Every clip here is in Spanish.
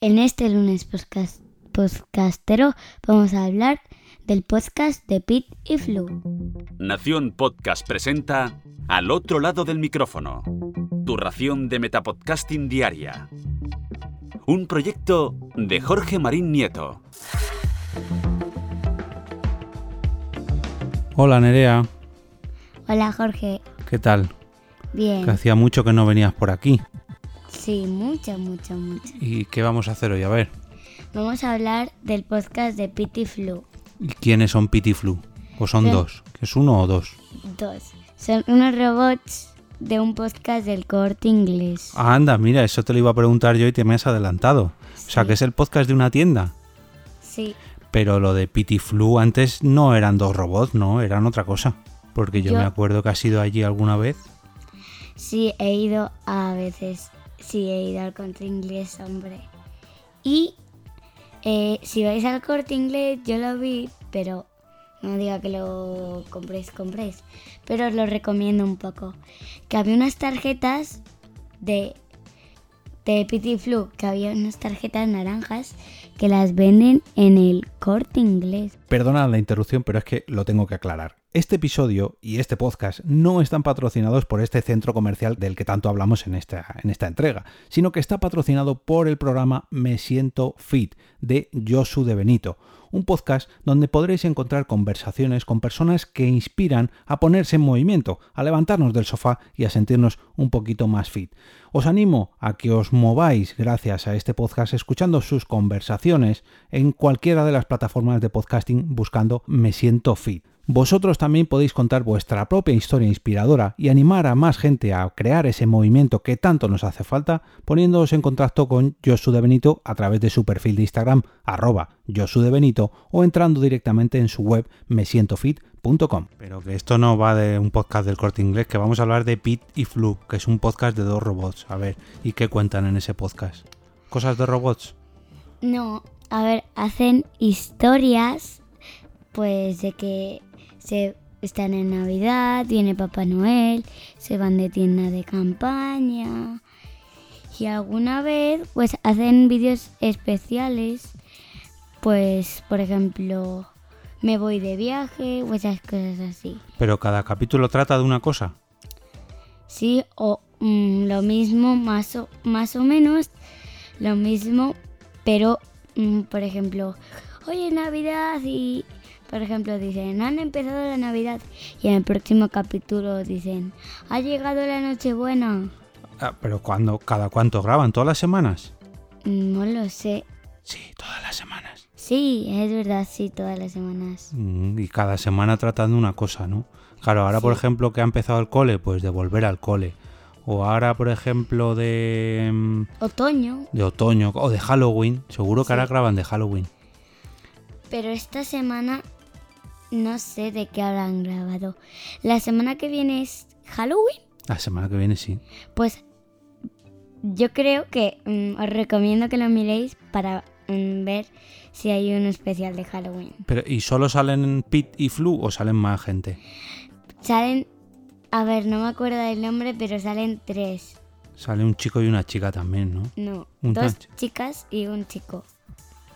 En este lunes podcast, podcastero vamos a hablar del podcast de Pete y Flu. Nación Podcast presenta Al otro lado del micrófono, tu ración de metapodcasting diaria. Un proyecto de Jorge Marín Nieto. Hola Nerea, Hola Jorge. ¿qué tal? Bien. Que hacía mucho que no venías por aquí. Sí, mucho, mucho, mucho. ¿Y qué vamos a hacer hoy? A ver, Vamos a hablar del podcast de Pete y Flu. ¿y quiénes son Pity Flu? ¿O son Sí. dos? ¿Que es uno o dos? Dos. Son unos robots de un podcast del corte inglés. Ah, anda, mira, eso te lo iba a preguntar yo y te me has adelantado. O sea, Sí. que es el podcast de una tienda. Sí. Pero lo de Pity Flu antes no eran dos robots, no, eran otra cosa. Porque yo, Yo- me acuerdo que has ido allí alguna vez. Sí, he ido a veces. Sí, he ido al corte inglés, hombre. Y eh, si vais al corte inglés, yo lo vi, pero no diga que lo compréis, compréis. Pero os lo recomiendo un poco. Que había unas tarjetas de, de Pity Flu, que había unas tarjetas naranjas que las venden en el corte inglés. Perdona la interrupción, pero es que lo tengo que aclarar. Este episodio y este podcast no están patrocinados por este centro comercial del que tanto hablamos en esta, en esta entrega, sino que está patrocinado por el programa Me Siento Fit de Josu de Benito, un podcast donde podréis encontrar conversaciones con personas que inspiran a ponerse en movimiento, a levantarnos del sofá y a sentirnos un poquito más fit. Os animo a que os mováis gracias a este podcast escuchando sus conversaciones en cualquiera de las plataformas de podcasting buscando Me Siento Fit. Vosotros también podéis contar vuestra propia historia inspiradora y animar a más gente a crear ese movimiento que tanto nos hace falta poniéndoos en contacto con Josu de Benito a través de su perfil de Instagram arroba Josu de Benito o entrando directamente en su web mesientofit.com. Pero que esto no va de un podcast del corte inglés, que vamos a hablar de Pete y Flu, que es un podcast de dos robots. A ver, ¿y qué cuentan en ese podcast? ¿Cosas de robots? No, a ver, hacen historias, pues de que se están en Navidad, viene Papá Noel, se van de tienda de campaña y alguna vez pues hacen vídeos especiales, pues por ejemplo me voy de viaje o esas cosas así. Pero cada capítulo trata de una cosa. Sí, o mm, lo mismo más o, más o menos, lo mismo, pero mm, por ejemplo, hoy es Navidad y por ejemplo dicen, han empezado la Navidad y en el próximo capítulo dicen, ha llegado la Nochebuena. Ah, pero cuando, cada cuánto graban, todas las semanas. No lo sé. Sí, todas las semanas. Sí, es verdad, sí, todas las semanas. Mm, Y cada semana tratando una cosa, ¿no? Claro, ahora por ejemplo que ha empezado el cole, pues de volver al cole. O ahora por ejemplo de, mm, Otoño, de otoño o de Halloween. Seguro que Sí. ahora graban de Halloween. pero esta semana no sé de qué habrán grabado. La semana que viene es Halloween. La semana que viene sí. Pues yo creo que mm, os recomiendo que lo miréis para mm, ver si hay un especial de Halloween. Pero, ¿Y solo salen Pete y Flu o salen más gente? Salen, a ver, no me acuerdo del nombre, pero salen tres. Sale un chico y una chica también, ¿no? No, Un dos chicas y un chico.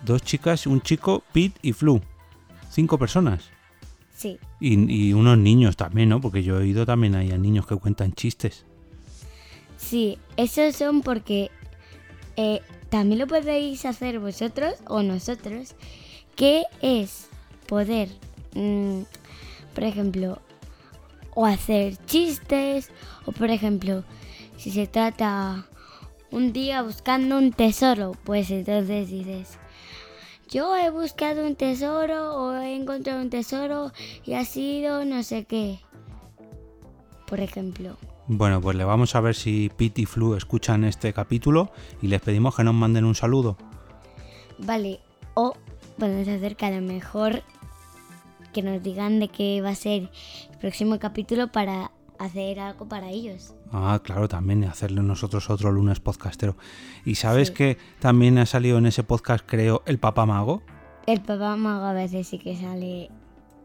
Dos chicas, un chico, Pete y Flu. Cinco personas. Sí, Y, y unos niños también, ¿no? Porque yo he oído también ahí a niños que cuentan chistes. sí, esos son porque eh, también lo podéis hacer vosotros o nosotros, que es poder, mm, por ejemplo, o hacer chistes, o por ejemplo, si se trata un día buscando un tesoro, pues entonces dices, yo he buscado un tesoro o he encontrado un tesoro y ha sido no sé qué. Por ejemplo. Bueno, pues le vamos a ver si Pete y Flu escuchan este capítulo y les pedimos que nos manden un saludo. Vale, o podemos hacer que a lo mejor que nos digan de qué va a ser el próximo capítulo para hacer algo para ellos. Ah, claro, también hacerle nosotros otro lunes podcastero. ¿Y sabes Sí. que también ha salido en ese podcast, creo, el Papá Mago? El papá mago a veces sí que sale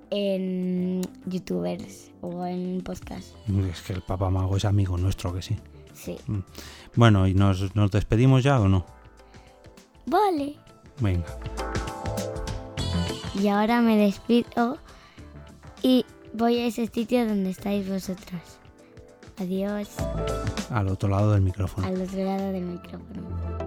en youtubers o en podcast. Es que el Papá Mago es amigo nuestro, que sí. Sí. Bueno, ¿y nos, nos despedimos ya o no? Vale. Venga. Y ahora me despido y voy a ese sitio donde estáis vosotros. Adiós. Al otro lado del micrófono. Al otro lado del micrófono.